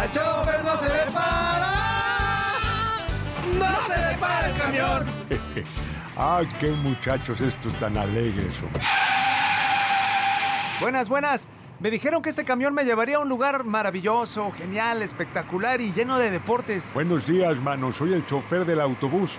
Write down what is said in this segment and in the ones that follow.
Al chofer no se le para. No se le para el camión. ah, qué muchachos estos tan alegres. hombre. Buenas, buenas. Me dijeron que este camión me llevaría a un lugar maravilloso, genial, espectacular y lleno de deportes. Buenos días, mano. Soy el chofer del autobús.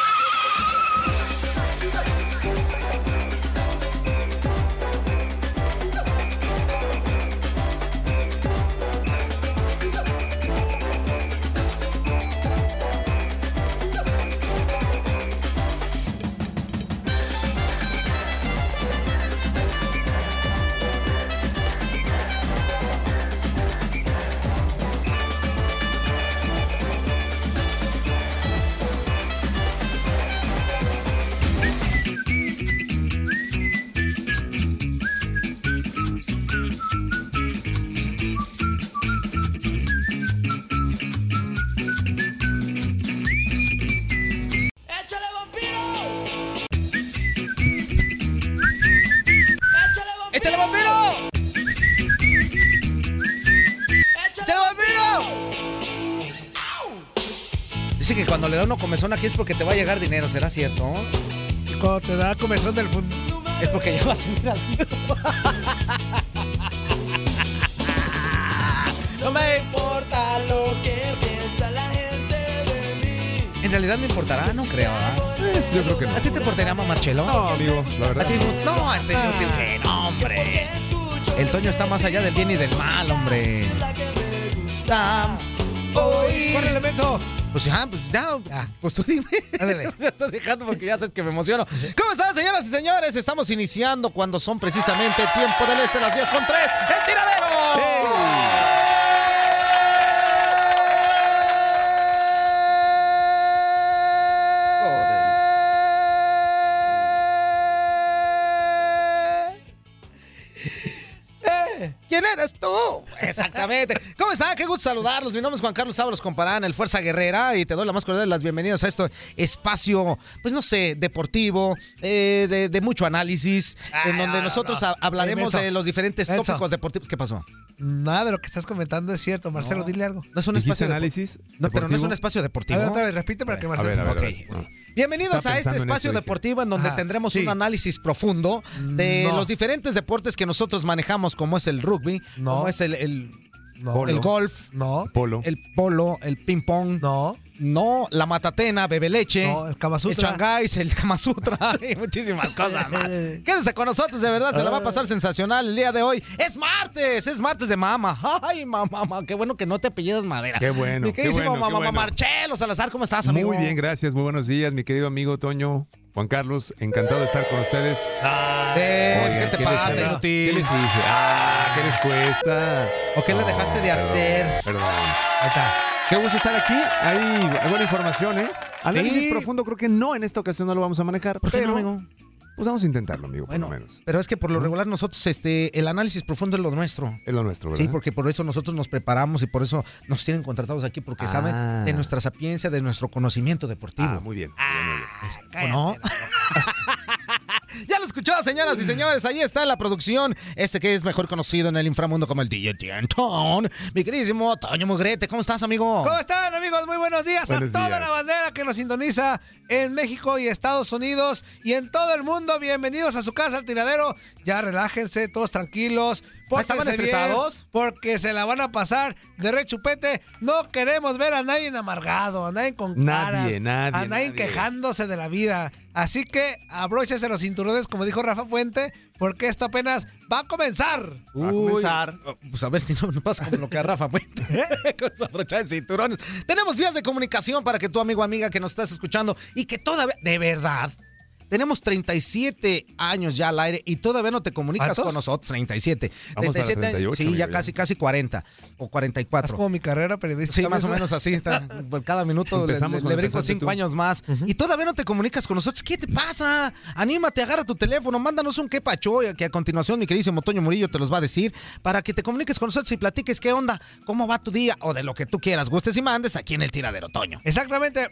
Le da uno comezón aquí es porque te va a llegar dinero, ¿será cierto? Y cuando te da comezón del mundo. Es porque ya vas a ir al No me importa lo que piensa la gente de mí. En realidad me importará, no creo, ¿verdad? Pues, yo creo que no. ¿A ti te importaría más Marcelo? No, amigo, la ¿A verdad. ti no? No, este inútil que no, hombre. El Toño está más allá del bien y del mal, hombre. Oír. ¡Córrele, menso! Pues ya, pues ya, pues tú dime. Ya estoy dejando porque ya sabes que me emociono. ¿Cómo están, señoras y señores? Estamos iniciando cuando son precisamente tiempo del este, las 10 con 3. ¡El tiradero! Exactamente. ¿Cómo están? Qué gusto saludarlos. Mi nombre es Juan Carlos Ábalos Comparán, el Fuerza Guerrera, y te doy la más cordial de las bienvenidas a este espacio, pues no sé, deportivo, eh, de, de mucho análisis, en donde no, nosotros no. ha- hablaremos de los diferentes Menso. tópicos deportivos. ¿Qué pasó? Nada de lo que estás comentando es cierto, Marcelo, No. dile algo. No es un ¿Dijiste espacio análisis? No, pero no es un espacio A deportivo. ver, otra vez, repite para que A Marcelo. ver, a ver, a Ok, ver. ok. Bienvenidos a este en espacio deportivo en donde Ajá, tendremos sí. un análisis profundo de No. los diferentes deportes que nosotros manejamos, como es el rugby, No. como es el, el, No. el golf, No, Polo. el polo, el ping pong, no, no, la matatena, bebe leche, no, el Kama el. Shanghái, el Kama Sutra y muchísimas cosas más. Quédense con nosotros, de verdad, se la va a pasar sensacional el día de hoy. Es martes, es martes de mama. Ay, mamá, mamá, qué bueno que no te apellidas madera. Qué bueno, Mi qué queridísimo bueno, mamá, bueno. Marchelo Salazar, ¿cómo estás, amigo? Muy bien, gracias. Muy buenos días, mi querido amigo Toño. Juan Carlos, encantado de estar con ustedes. Eh, Oigan, ¿Qué te les- pasa, inútil? ¿Qué les hice? Ah, ¿qué les cuesta? ¿O qué le dejaste de perdón, hacer? Perdón. Ahí está. Qué gusto estar aquí. Hay buena información, ¿eh? Análisis Sí. profundo, creo que no, en esta ocasión no lo vamos a manejar. ¿Por qué pero, no, amigo? Pues vamos a intentarlo, amigo, por Bueno, lo menos. pero es que por lo regular nosotros, este, el análisis profundo es lo nuestro. Es lo nuestro, ¿verdad? Sí, porque por eso nosotros nos preparamos y por eso nos tienen contratados aquí, porque Ah. saben de nuestra sapiencia, de nuestro conocimiento deportivo. Ah, muy bien. muy bien, muy bien. ¿O no? Ya lo escuchó, señoras y señores. Ahí está la producción. Este que es mejor conocido en el inframundo como el DJ Tientón. Mi queridísimo Toño Mugrete. ¿Cómo estás, amigo? ¿Cómo están, amigos? Muy buenos días Buenos a toda días. la bandera que nos sintoniza en México y Estados Unidos y en todo el mundo. Bienvenidos a su casa, al tiradero. Ya relájense, todos tranquilos. ¿Estaban pórtense bien, estresados? porque se la van a pasar de rechupete. No queremos ver a nadie amargado, a nadie con Nadie, caras, nadie, a nadie nadie. quejándose de la vida. Así que abróchense los cinturones, como dijo Rafa Fuente, porque esto apenas va a comenzar. Va a comenzar. oh, Pues a ver si no nos pasa como lo que a Rafa Fuente. Con su abrochada de cinturones. Tenemos vías de comunicación para que tu amigo o amiga que nos estás escuchando y que todavía, de verdad, tenemos 37 años ya al aire y todavía no te comunicas con nosotros. 37. Vamos para 37 38, Sí, ya casi, casi 40 o Es 44. como mi carrera periodística. Sí, más o menos así está. Por cada minuto le, Empezamos le- brinco empezaste cinco tú. años más. Y todavía no te comunicas con nosotros. ¿Qué te pasa? Anímate, agarra tu teléfono, mándanos un qué pacho, que a continuación mi queridísimo Toño Murillo te los va a decir, para que te comuniques con nosotros y platiques qué onda, cómo va tu día, o de lo que tú quieras, gustes y mandes aquí en el tiradero, Toño. Exactamente,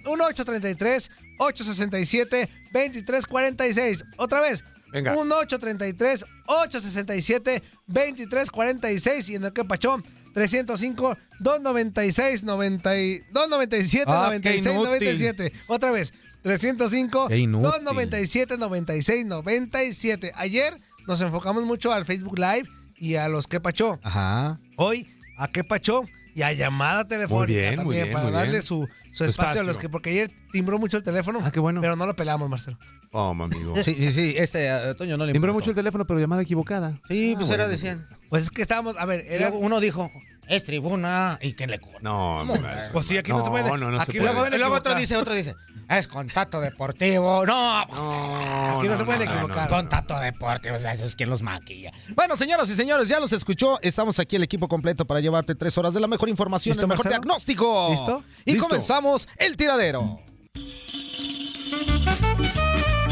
1-833-866-2346. Otra vez, Venga. 1-833-866-2346. Y en el que pachón, 305-296-90 297 Ah, 96 qué inútil. 97. Otra vez, 305 Qué inútil. 297 96 97. Ayer nos enfocamos mucho al Facebook Live y a los que pachó. Ajá. Hoy a qué pacho y a llamada telefónica bien, muy bien, para muy darle bien. su, su Su espacio, a los que porque ayer timbró mucho el teléfono. Ah, qué bueno. Pero no lo pelamos, Marcelo. Oh, amigo. Sí, sí, sí, este a Toño no le Timbró mucho el teléfono, pero llamada equivocada. Sí, Ah, pues bueno. era, decían. Pues es que estábamos, a ver, era luego uno dijo, es tribuna y que le corta. No, no, Pues sí, aquí no se puede. No, no, no Aquí se puede. Y luego otro dice, otro dice, es contacto deportivo. No, pues, No, Aquí no se pueden no, equivocar. Contacto deportivo, o sea, eso es quien los maquilla. Bueno, señoras y señores, ya los escuchó. Estamos aquí el equipo completo para llevarte tres horas de la mejor información, ¿Listo, el mejor Marcelo? diagnóstico. ¿Listo? Y Listo. comenzamos el tiradero.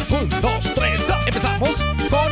Un, dos, tres, empezamos con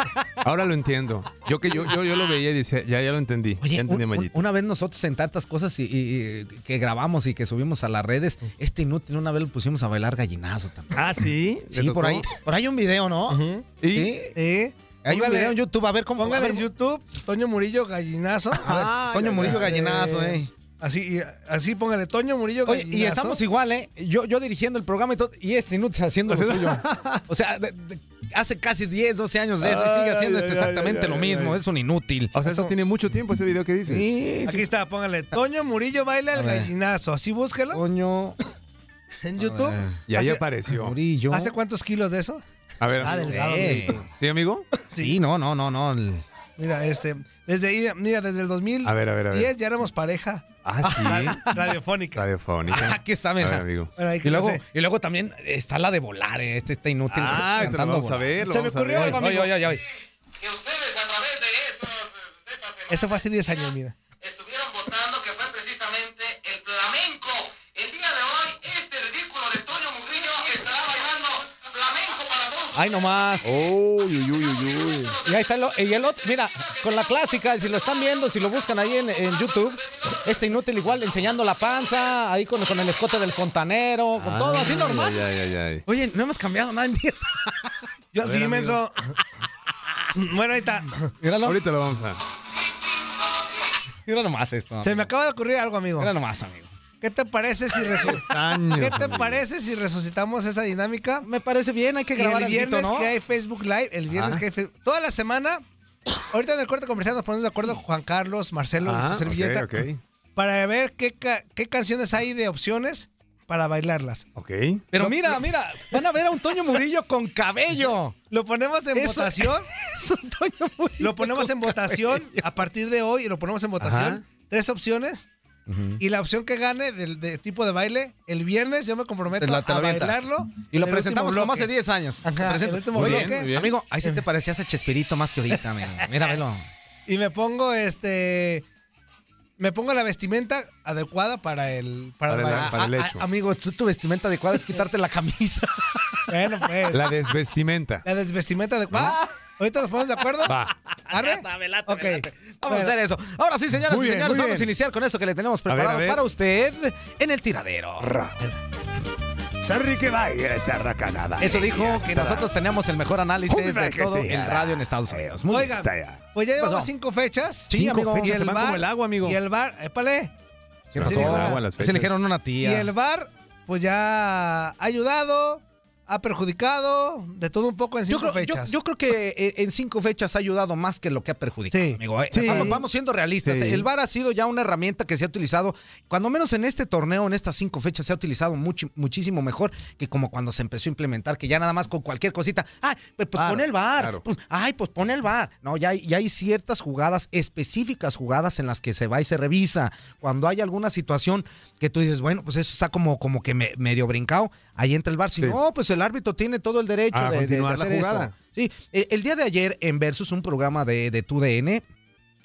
Ahora lo entiendo. Yo que yo, yo, yo lo veía y decía, ya, ya lo entendí. Oye, ya entendí un- una vez nosotros en tantas cosas y, y- y que grabamos y que subimos a las redes, este inútil una vez lo pusimos a bailar gallinazo también. Ah, sí. Sí, por ahí, por ahí hay un video, ¿no? ¿Y? Sí. Hay un Póngale- video en YouTube, a ver cómo. Póngale a ver, en YouTube, Toño Murillo Gallinazo. A ver, Ah, Toño Murillo. Gallinazo, eh. Así, y- así póngale Toño Murillo Oye, Gallinazo. y estamos igual, ¿eh? Yo, yo dirigiendo el programa y todo, y este inútil haciendo lo suyo. O sea, de- de- hace casi 10, 12 años de eso y sigue haciendo Ay, este ay, exactamente ay, lo ay, mismo. ay. Es un inútil. O sea, eso tiene mucho tiempo ese video que dice. Sí, Aquí está, póngale Toño Murillo baila el gallinazo. Así búsquelo Toño en YouTube. Y ahí ¿Hace- apareció. Murillo. ¿Hace cuántos kilos de eso? A ver, Ah, delgado. Eh, ¿Sí, amigo? Sí, no, no, no, no. el- Mira, este, desde, mira, desde el 2010 A ver, a ver, a ver. ya éramos pareja Ah, sí. radiofónica. Radiofónica. Aquí está, A ver, mira. amigo. Bueno, que Y luego, y luego también está la de volar, eh, este está inútil. Ah, te lo cantando vamos a volar. ver. lo Se me a ocurrió ver. algo, amigo. Oye, oye, oye. que a Esto fue hace 10 años, mira. estuvieron votando que fue precisamente el flamenco. El día de hoy, este ridículo de Toño Mugriño estará bailando flamenco Ay, nomás. Uy, uy, uy, uy, uy. Y ahí está el, y el otro, mira, con la clásica, si lo están viendo, si lo buscan ahí en, en YouTube, este inútil igual enseñando la panza, ahí con, con el escote del fontanero, con todo así normal. Ay, ay, ay, ay. Oye, no hemos cambiado nada en 10 Yo sí, menso. bueno, ahí está. Míralo. Ahorita lo vamos a. Mira nomás esto. Se me acaba de ocurrir algo, amigo. Mira nomás, amigo. ¿Qué te parece si resu- Años, ¿Qué te amigo. parece si resucitamos esa dinámica? Me parece bien, hay que Y grabar el alguito, viernes ¿no? que hay Facebook Live, el viernes Ah. que hay Facebook. Toda la semana, ahorita en el corte comercial nos ponemos de acuerdo Juan Carlos, Marcelo y Ah, su servilleta ok, ok. para ver qué, ca- qué canciones hay de opciones para bailarlas. Ok. Pero mira, mira, van a ver a un Toño Murillo con cabello. Lo ponemos en Eso- votación. Es un Toño Murillo Lo ponemos con en votación cabello. a partir de hoy y lo ponemos en votación. Ajá. Tres opciones. Y la opción que gane del de tipo de baile, el viernes yo me comprometo la- a bailarlo. Y lo presentamos como hace bloque. 10 años. Ajá, el último Muy bloque. bien, muy bien. Amigo, ahí sí te parecías a Chespirito más que ahorita, amigo. Mira, velo. Y me pongo este. Me pongo la vestimenta adecuada para el. Para, Para el para el Ah, ah, amigo, tú tu vestimenta adecuada es quitarte la camisa. Bueno, pues. La, La desvestimenta. desvestimenta adecuada. Ahorita nos ponemos de acuerdo. Va. ¿Arre? Ok. Vamos a hacer eso. Ahora sí, señoras Muy y señores, vamos a iniciar con eso que le tenemos ver, a preparado ver. para usted en el tiradero. Sarri que vaya esa. Eso dijo que nosotros teníamos el mejor análisis de todo el radio en Estados Unidos. Muy bien. Oigan, pues ya llevamos cinco fechas. Sí, Cinco amigo. fechas. Y se el van bar- como el agua, amigo. Y el bar, épale. ¿Qué Se las Se fechas. le dijeron una Y tía. el bar, pues ya ha ayudado, ha perjudicado, de todo un poco en Yo cinco creo, yo- fechas. yo creo que eh, en cinco fechas ha ayudado más que lo que ha perjudicado, Sí. amigo. eh. Sí. Vamos, vamos siendo realistas. Sí. El VAR ha sido ya una herramienta que se ha utilizado, cuando menos en este torneo, en estas cinco fechas, se ha utilizado mucho, muchísimo mejor que como cuando se empezó a implementar, que ya nada más con cualquier cosita, ay, pues, Claro, pon el VAR, claro. pues, ay, pues pon el VAR. No, ya hay, ya hay ciertas jugadas, específicas jugadas en las que se va y se revisa. Cuando hay alguna situación que tú dices, bueno, pues eso está como, como que me- medio brincado, ahí entra el VAR. Si Sí. no, pues el árbitro tiene todo el derecho A de, de- de continuar la hacer jugada. esto. Sí, el día de ayer en Versus, un programa de, de TUDN,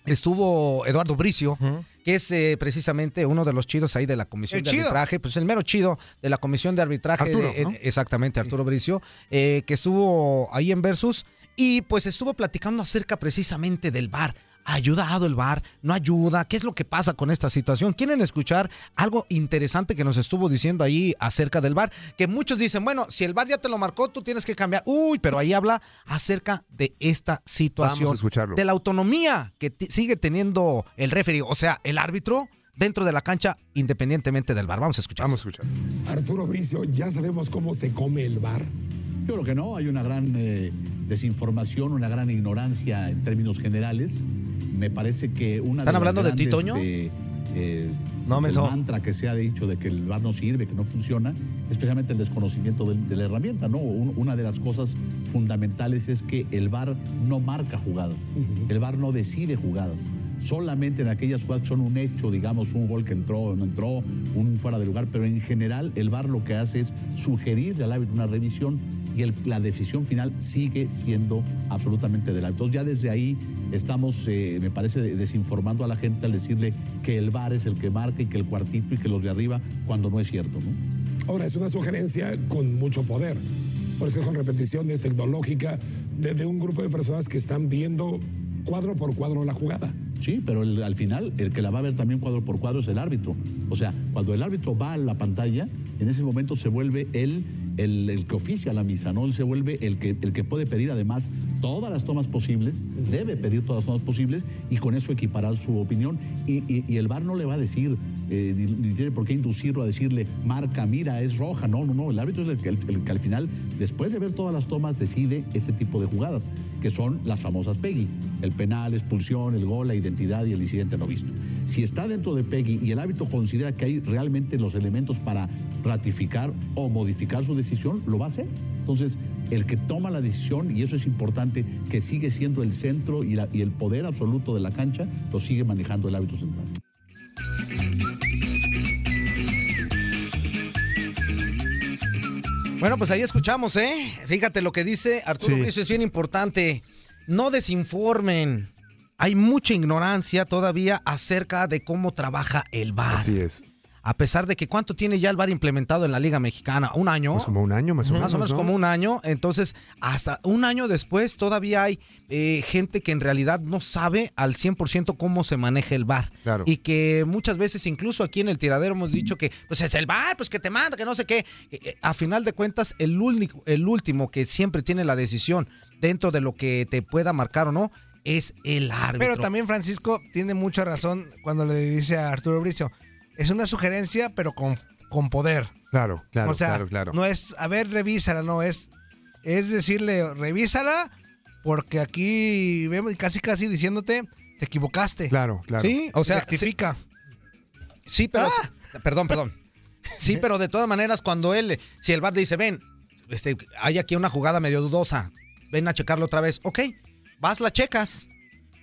estuvo Eduardo Bricio, que es eh, precisamente uno de los chidos ahí de la comisión El de chido. arbitraje, pues el mero chido de la comisión de arbitraje. Arturo, de- ¿no? en- exactamente, Arturo Bricio, eh, que estuvo ahí en Versus y pues estuvo platicando acerca precisamente del VAR. ¿Ha ayudado el VAR? ¿No ayuda? ¿Qué es lo que pasa con esta situación? ¿Quieren escuchar algo interesante que nos estuvo diciendo ahí acerca del VAR? Que muchos dicen, bueno, si el VAR ya te lo marcó, tú tienes que cambiar. Uy, pero ahí habla acerca de esta situación. Vamos a escucharlo. De la autonomía que sigue teniendo el referee, o sea, el árbitro dentro de la cancha independientemente del VAR. Vamos a escuchar. Vamos a escuchar. Arturo Bricio, ya sabemos cómo se come el bar. Yo creo que no, hay una gran eh, desinformación, una gran ignorancia en términos generales. Me parece que una ¿Están las hablando de ti, Toño? eh, eh, No, el mantra que se ha dicho de que el VAR no sirve, que no funciona, especialmente el desconocimiento de, la herramienta. ¿no? Un- una de las cosas fundamentales es que el VAR no marca jugadas, el VAR no decide jugadas. Solamente en aquellas jugadas que son un hecho, digamos, un gol que entró, no entró, un fuera de lugar, pero en general el VAR lo que hace es sugerirle al árbitro una revisión y el- la decisión final sigue siendo absolutamente del árbitro. Entonces ya desde ahí estamos, eh, me parece, desinformando a la gente al decirle que el VAR es el que marca y que el cuartito y que los de arriba, cuando no es cierto. ¿no? Ahora, es una sugerencia con mucho poder. Por eso es con repeticiones tecnológica de, de un grupo de personas que están viendo cuadro por cuadro la jugada. Sí, pero el- al final el que la va a ver también cuadro por cuadro es el árbitro. O sea, cuando el árbitro va a la pantalla, en ese momento se vuelve él el, el que oficia la misa, ¿no? Él se vuelve el que, el que puede pedir además todas las tomas posibles, debe pedir todas las tomas posibles y con eso equiparar su opinión. Y, y- y el VAR no le va a decir, eh, ni, ni tiene por qué inducirlo a decirle, marca, mira, es roja. No, no, no. El árbitro es el que, el- el que al final, después de ver todas las tomas, decide este tipo de jugadas. Que son las famosas PEGI, el penal, expulsión, el gol, la identidad y el incidente no visto. Si está dentro de PEGI y el árbitro considera que hay realmente los elementos para ratificar o modificar su decisión, lo va a hacer. Entonces, el que toma la decisión, y eso es importante, que sigue siendo el centro y el poder absoluto de la cancha, lo sigue manejando el árbitro central. Bueno, pues ahí escuchamos, ¿eh? Fíjate lo que dice Arturo Sí. Bricio, es bien importante. No desinformen. Hay mucha ignorancia todavía acerca de cómo trabaja el VAR. Así es. A pesar de que cuánto tiene ya el VAR implementado en la Liga Mexicana, un año. Pues como un año más o menos. Más o menos ¿no? como un año. Entonces, hasta un año después todavía hay eh, gente que en realidad no sabe al 100% cómo se maneja el VAR. Claro. Y que muchas veces, incluso aquí en el tiradero, hemos dicho que pues es el VAR, pues que te manda, que no sé qué. Eh, eh, A final de cuentas, el, único, el último que siempre tiene la decisión dentro de lo que te pueda marcar o no es el árbitro. Pero también Francisco tiene mucha razón cuando le dice a Arturo Bricio, es una sugerencia pero con, con poder. Claro, claro, o sea, claro, claro. no es, a ver, revísala, no, es, es decirle, revísala porque aquí vemos casi casi diciéndote, te equivocaste. Claro, claro. Sí, o sea, rectifica. Sí, pero. Perdón, perdón. Sí, pero de todas maneras, cuando él. Si el VAR dice, ven, este, hay aquí una jugada medio dudosa, ven a checarlo otra vez. Ok, vas, la checas.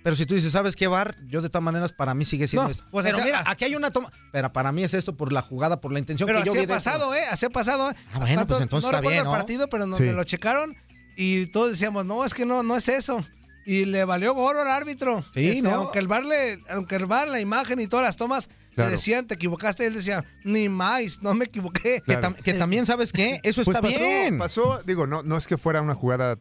Pero si tú dices, ¿sabes qué, VAR? Yo de todas maneras, para mí sigue siendo No, esto. pues, pero o sea, mira, aquí hay una toma. Pero para mí es esto por la jugada, por la intención Pero que yo así ha pasado, ¿eh? Así ha pasado, ¿eh? Ah, bueno, ¿Cuánto- pues entonces no está bien, el ¿no? partido, pero nos Sí. me lo checaron y todos decíamos, no, es que no, no es eso. Y le valió gorro al árbitro. Sí, Este, ¿no? Aunque el bar le, aunque el bar, la imagen y todas las tomas Claro. le decían, te equivocaste, él decía, ni más, no me equivoqué. Que, tam- que también, ¿sabes qué? Eso Pues está pasó, bien. pasó, digo, no, no es que fuera una jugada.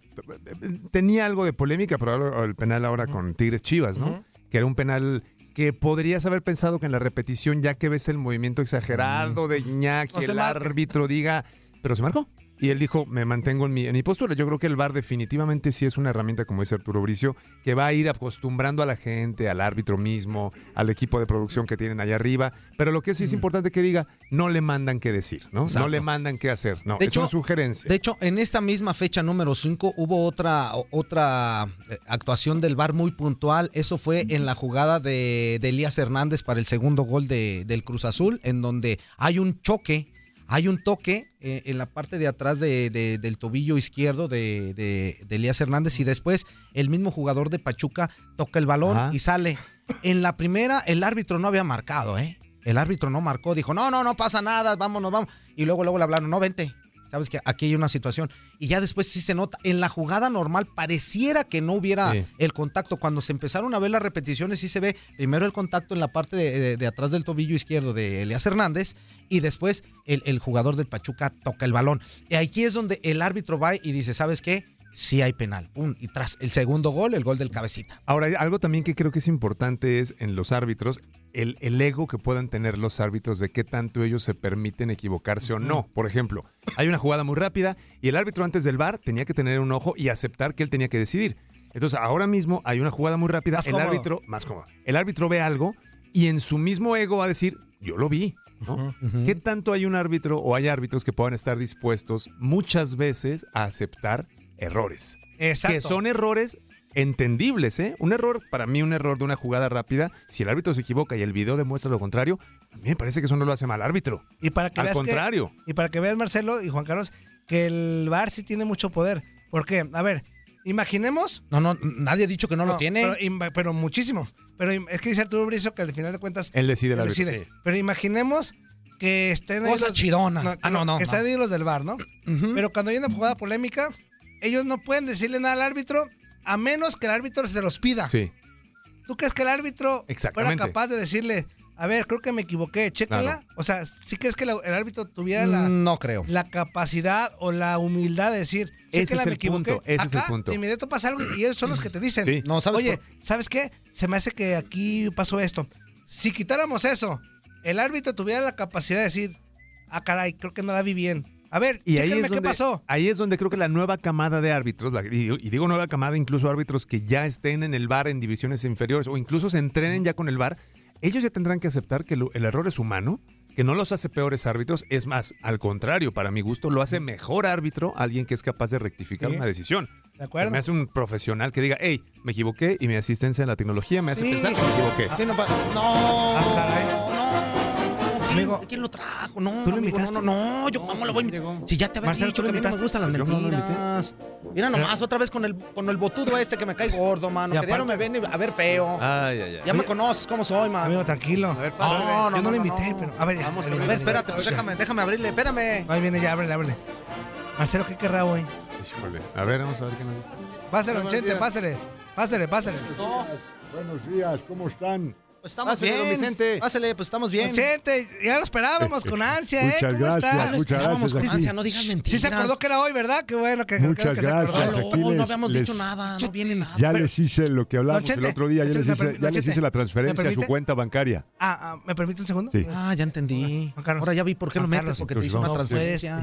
Tenía algo de polémica, pero ahora el penal ahora con Tigres Chivas, ¿no? Que era un penal que podrías haber pensado que en la repetición, ya que ves el movimiento exagerado de Iñaki, No se el marca. árbitro diga, pero se marcó. Y él dijo, me mantengo en mi, en mi postura. Yo creo que el VAR definitivamente sí es una herramienta, como dice Arturo Bricio, que va a ir acostumbrando a la gente, al árbitro mismo, al equipo de producción que tienen allá arriba. Pero lo que sí es importante que diga, no le mandan qué decir, ¿no? Exacto. No le mandan qué hacer. No, De es hecho- una sugerencia. De hecho, en esta misma fecha número 5 hubo otra, otra eh, actuación del VAR muy puntual. Eso fue en la jugada de, de Elías Hernández para el segundo gol de- del Cruz Azul, en donde hay un choque, hay un toque eh, en la parte de atrás de- de- del tobillo izquierdo de, de- de Elías Hernández y después el mismo jugador de Pachuca toca el balón Ajá. y sale. En la primera, el árbitro no había marcado, ¿eh? El árbitro no marcó, dijo, no, no, no pasa nada, vámonos, vamos. Y luego, luego le hablaron, no, vente. Sabes que aquí hay una situación. Y ya después sí se nota. En la jugada normal pareciera que no hubiera Sí. el contacto. Cuando se empezaron a ver las repeticiones, sí se ve primero el contacto en la parte de, de- de atrás del tobillo izquierdo de Elías Hernández y después el, el jugador del Pachuca toca el balón. Y aquí es donde el árbitro va y dice, ¿sabes qué? Sí hay penal. Pum, y tras el segundo gol, el gol del cabecita. Ahora, algo también que creo que es importante es en los árbitros el, el ego que puedan tener los árbitros de qué tanto ellos se permiten equivocarse o no. Por ejemplo, hay una jugada muy rápida y el árbitro antes del bar tenía que tener un ojo y aceptar que él tenía que decidir. Entonces, ahora mismo hay una jugada muy rápida, Más el cómodo. árbitro, más cómodo, el árbitro ve algo y en su mismo ego va a decir, yo lo vi. ¿no? ¿Qué tanto hay un árbitro o hay árbitros que puedan estar dispuestos muchas veces a aceptar errores? Exacto. Que son errores entendibles, ¿eh? Un error, para mí, un error de una jugada rápida, si el árbitro se equivoca y el video demuestra lo contrario, a mí me parece que eso no lo hace mal árbitro. Y para que Al veas que- contrario. y para que veas, Marcelo y Juan Carlos, que el VAR sí tiene mucho poder. ¿Por qué? A ver, imaginemos. No, no, nadie ha dicho que no, lo tiene. Pero, im- pero muchísimo. Pero im- es que dice Arturo Brizo que al final de cuentas. Él decide árbitro, decide. sí. Pero imaginemos que estén ahí Cosas los- chidonas. Ah, no, no, Que estén no. ahí los del VAR, ¿no? Pero cuando hay una jugada polémica, ellos no pueden decirle nada al árbitro a menos que el árbitro se los pida. Sí. ¿Tú crees que el árbitro fuera capaz de decirle, a ver, creo que me equivoqué, chécala? Claro. O sea, ¿sí crees que el árbitro tuviera la, No creo. la capacidad o la humildad de decir, Ese chécala, es me el equivoqué? punto, ese es el punto. de inmediato pasa algo y ellos son los que te dicen, Sí. No, ¿sabes oye, por- ¿sabes qué? Se me hace que aquí pasó esto. Si quitáramos eso, el árbitro tuviera la capacidad de decir, ah, caray, creo que no la vi bien. A ver, Y ahí es, qué donde, pasó. ahí es donde creo que la nueva camada de árbitros, la- y, digo- y digo nueva camada, incluso árbitros que ya estén en el bar en divisiones inferiores o incluso se entrenen ya con el bar, ellos ya tendrán que aceptar que lo- el error es humano, que no los hace peores árbitros, es más, al contrario, para mi gusto, lo hace mejor árbitro alguien que es capaz de rectificar Sí. una decisión. ¿De acuerdo? Me hace un profesional que diga, hey, me equivoqué y mi asistencia en la tecnología me hace Sí. pensar que me equivoqué. ¿Qué no, pa- no. Ah, caray. No. ¿Quién, Amigo, quién lo trajo? No, ¿tú lo amigo, invitaste? no, no, no, yo cómo lo voy a invitar. Si ya te había Marcelo, dicho ¿tú lo que a mí no me gustan las Yo no mentiras. Mira nomás, otra vez con el, con el botudo este que me cae gordo, mano. Y Que diario me ven a ver feo. Ay, ay, ay. Ya me conoces cómo soy, man. Amigo, tranquilo. A ver, pásale. No, no, Yo no, no, lo no, invité, no. pero. A ver, ya. Vamos, a ver, espérate, pues déjame, déjame abrirle, espérame. Ahí viene, ya, ábrele, ábrele. Marcelo, ¿qué querrá hoy? Híjole. A ver, vamos a ver qué nos dice. Pásale, Chente, pásale. Pásale, pásale. Buenos días, ¿cómo están? Pues estamos Pásale, bien. don Vicente. Pásale, pues estamos bien. Chente, ya lo esperábamos con ansia, ¿eh? Muchas ¿Cómo gracias, está? Esperábamos gracias. con ansia, no digas Sí mentiras. se acordó que era hoy, ¿verdad? Qué bueno que, Muchas que se acordó. gracias. No, habíamos les- dicho nada, no viene nada. Ya les hice lo que hablamos Chente, el otro día, ya les hice, ya les hice la ¿me transferencia a su cuenta bancaria. Ah, ah, ¿me permite un segundo? Sí. Ah, ya entendí. Ahora ya vi por qué lo metes, porque te hizo una transferencia.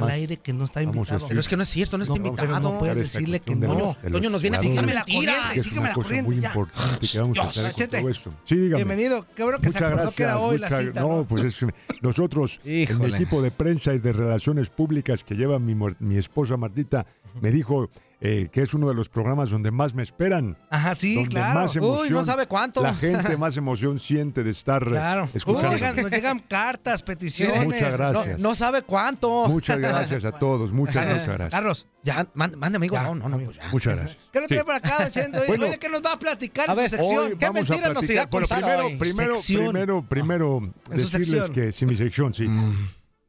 Al aire que no está invitado. Pero es que no es cierto, no está invitado. no puedes decirle que no. Toño nos viene a fijar la corriente, sígueme la corriente muy ya. importante que vamos a hacer todo esto. Sí, dígame. Bienvenido. Qué bueno que se Muchas acordó que era gracias, hoy la muchas- cita. No, ¿no? pues es, nosotros, en mi Híjole. equipo de prensa y de relaciones públicas que lleva mi, mi esposa Martita, me dijo eh, que es uno de los programas donde más me esperan. Ajá, sí, donde claro. más emoción, Uy, no sabe cuánto. La gente más emoción siente de estar Claro. escuchando. Nos llegan, nos llegan cartas, peticiones. Muchas gracias. No sabe cuánto. Muchas gracias a todos, muchas, muchas gracias. Carlos, ya. Mande, amigo. Ya, No, no, no. ya. Muchas gracias. ¿Qué lo Sí. trae para acá? Oye, Bueno. ¿qué nos va a platicar A en ver, su sección? ¿Qué mentiras nos irá a. Bueno, contar primero, primero, primero, primero En decirles que, sí, mi sección, sí.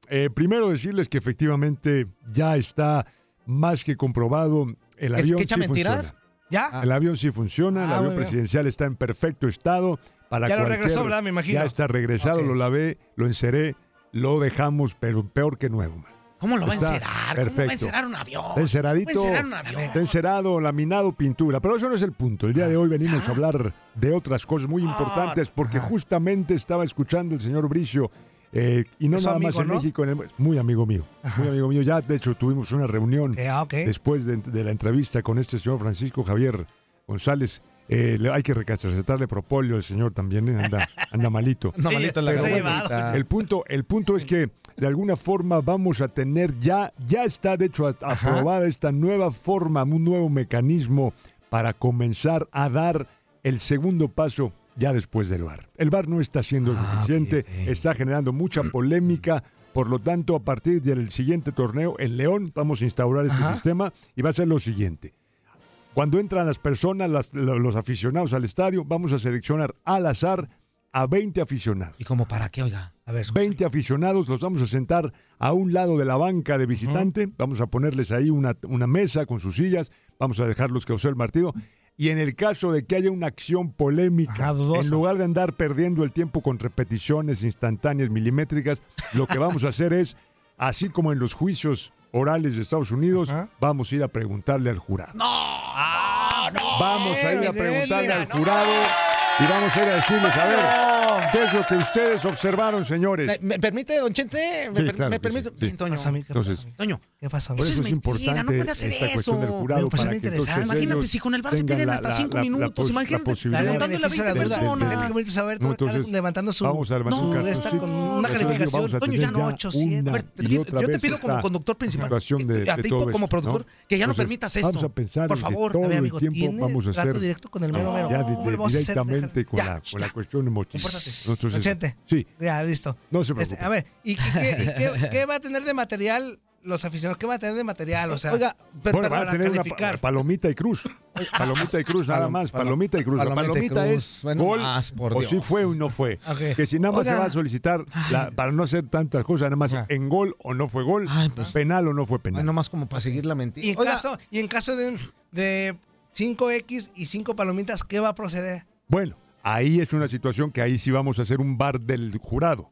Eh, primero decirles que efectivamente ya está más que comprobado el ¿Es avión que echa sí mentiras? funciona. ¿Ya? El avión sí funciona, el Ah, avión presidencial está en perfecto estado. Para Ya lo regresó, ¿verdad? Me imagino. Ya está regresado, lo lavé, lo enceré, lo dejamos, pero peor que nuevo. man. ¿Cómo lo va a encerar? ¿Cómo va a perfecto. encerar un avión? Está enceradito, ¿Cómo va a encerar un avión? está encerado, laminado, pintura. Pero eso no es el punto. El día de hoy venimos a hablar de otras cosas muy importantes porque justamente estaba escuchando el señor Bricio. Eh, y no nada más en ¿no? México, en el- muy amigo mío, muy amigo mío. Ya, de hecho, tuvimos una reunión Eh, ah, después de, de la entrevista con este señor Francisco Javier González. Eh, le- hay que recapacitarle propóleo, el señor también anda, anda malito. No, malito en la bueno, el punto, el punto es que de alguna forma vamos a tener ya, ya está de hecho aprobada esta nueva forma, un nuevo mecanismo para comenzar a dar el segundo paso ya después del VAR. El VAR no está siendo suficiente, está generando mucha polémica. Por lo tanto, a partir del siguiente torneo, en León, vamos a instaurar este sistema y va a ser lo siguiente. Cuando entran las personas, las- los aficionados al estadio, vamos a seleccionar al azar a 20 aficionados. ¿Y como para qué, oiga? A ver, 20 aficionados los vamos a sentar a un lado de la banca de visitante, vamos a ponerles ahí una, una mesa con sus sillas, vamos a dejarlos causar el partido. Y en el caso de que haya una acción polémica, Ajá, en lugar de andar perdiendo el tiempo con repeticiones instantáneas, milimétricas, lo que vamos a hacer es, así como en los juicios orales de Estados Unidos, Ajá. vamos a ir a preguntarle al jurado. Ah, Vamos a ir a preguntarle al jurado y vamos a ir a decirles, a ver, ¿qué es lo que ustedes observaron, señores? ¿Me, me permite, don Chente? ¿Me, Sí, per- claro me permite? sí, sí. Toño. pasa a mí? ¿Qué Entonces? Toño, ¿Qué pasa? Por Eso eso es mentira, importante no puede hacer esta eso. del jurado Me parece para que interesante. Imagínate si con el VAR se piden la- hasta la- cinco la- minutos, la imagínate, 20 la duda. personas. No, levantando su... vamos a levantar No, cartoncito. con una calificación. Toño, ya no, ya 800. una A ver, te y pido- otra yo te pido como conductor principal, a ti como productor, ¿no? que ya no permitas esto. Vamos a pensar Por en que favor, todo el tiempo tiene vamos a trato hacer directo con el mero mero. ya de- ¿Cómo de- le vamos a hacer? Con, Ya, la, con la cuestión emotiva. Entonces. Sí, Ya, listo. no se Este, preocupe. a ver, ¿y, qué, qué- qué va a tener de material los aficionados? ¿Qué va a tener de material? O sea, Oiga, pero, bueno, a tener una pa- palomita y cruz. Palomita y cruz, nada más. palom- Palomita y cruz. Palomita y palomita cruz. es Bueno, gol más, por o Dios. si fue o no fue. Que si nada más se va a solicitar, la- para no hacer tantas cosas, nada más Ah. en gol o no fue gol, Ay, pues. penal o no fue penal. Ay, nomás como para seguir la mentira. y, en caso, y en caso de, un, de 5X y 5 palomitas, ¿qué va a proceder? Bueno, ahí es una situación que ahí sí vamos a hacer un bar del jurado.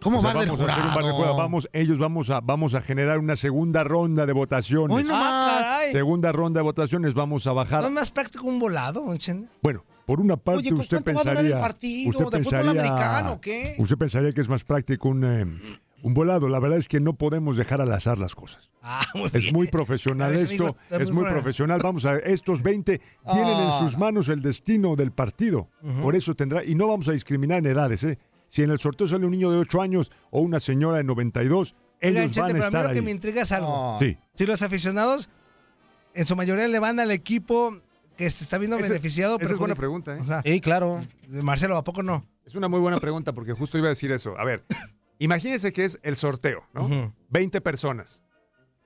¿cómo O sea, del vamos a hacer un bar del jurado. Vamos, ellos vamos a, vamos a generar una segunda ronda de votaciones. Hoy no Ah. Segunda ronda de votaciones, vamos a bajar. ¿No es más práctico un volado, don Chende? Bueno, por una parte Oye, ¿cu- usted cuánto va a durar pensaría, el partido? usted ¿De fútbol pensaría- americano o qué? Usted pensaría que es más práctico un eh, un volado. La verdad es que no podemos dejar al azar las cosas. Ah, muy Es bien. muy profesional ver, esto, es muy pro- profesional. Vamos a estos 20 tienen en Ah. sus manos el destino del partido. Por eso tendrá y no vamos a discriminar en edades, ¿eh? Si en el sorteo sale un niño de 8 años o una señora de 92, Oiga, ellos Chente, van a pero a mí estar lo que ahí. me intriga es algo. Sí. Si los aficionados en su mayoría le van al equipo que se está viendo Ese- beneficiado. esa es buena pregunta, ¿eh? O sea, Sí, claro. Marcelo, ¿a poco no? Es una muy buena pregunta porque justo iba a decir eso. A ver, imagínense que es el sorteo, ¿no? Ujú. 20 personas.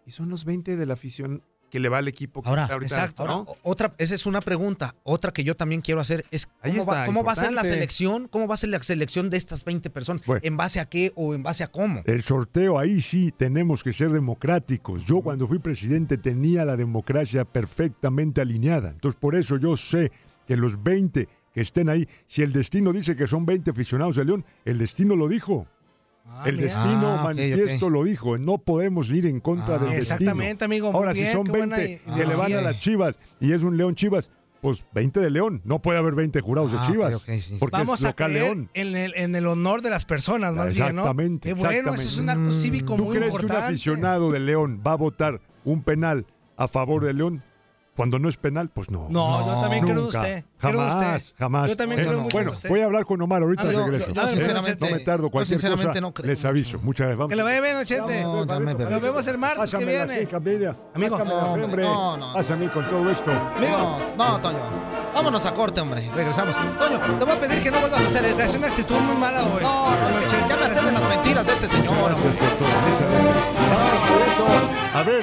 Y son los 20 de la afición que le va al equipo que Ahora, está ahorita, exacto. ¿no? Ahora, otra, esa es una pregunta. Otra que yo también quiero hacer es Ahí cómo, va, está, cómo va a ser la selección, cómo va a ser la selección de estas 20 personas, Bueno. en base a qué o en base a cómo. El sorteo ahí sí tenemos que ser democráticos. Yo cuando fui presidente tenía la democracia perfectamente alineada. Entonces por eso yo sé que los 20 que estén ahí, si el destino dice que son 20 aficionados de León, el destino lo dijo. Ah, el mira. destino Ah, manifiesto ok. lo dijo. No podemos ir en contra Ah, del destino. Exactamente, amigo, muy Ahora, bien, si son qué buena 20 i- que le van a las Chivas y es un León Chivas, pues 20 de León. No puede haber 20 jurados Ah, de Chivas. ok, ok, sí. Porque Vamos es a local creer León. en el, en el honor de las personas, más bien, ¿no? Exactamente, Qué bueno, ese es un acto exactamente. cívico ¿Tú muy crees que un importante. aficionado de León va a votar un penal a favor de León? Cuando no es penal, pues no. No, yo también creo en Nunca. usted. Creo Jamás, usted. jamás. Yo también Eh, creo mucho Bueno, en usted. voy a hablar con Omar ahorita Ah, yo- regreso. yo- yo ¿Eh? sinceramente- no me tardo, yo cualquier sinceramente cosa no creo les mucho. aviso. Muchas gracias. Que le vaya bien, Ochete. No. Nos vemos el martes que Pásame la viene. chica. Amigo. No, hombre. no, no. Pásame con todo esto. No, no, Toño. Vámonos a corte, hombre. Regresamos. Toño, te voy a pedir que no vuelvas a hacer esto. Es una actitud muy mala hoy. No, no, que ya me harté de las mentiras de este señor. Gracias hombre.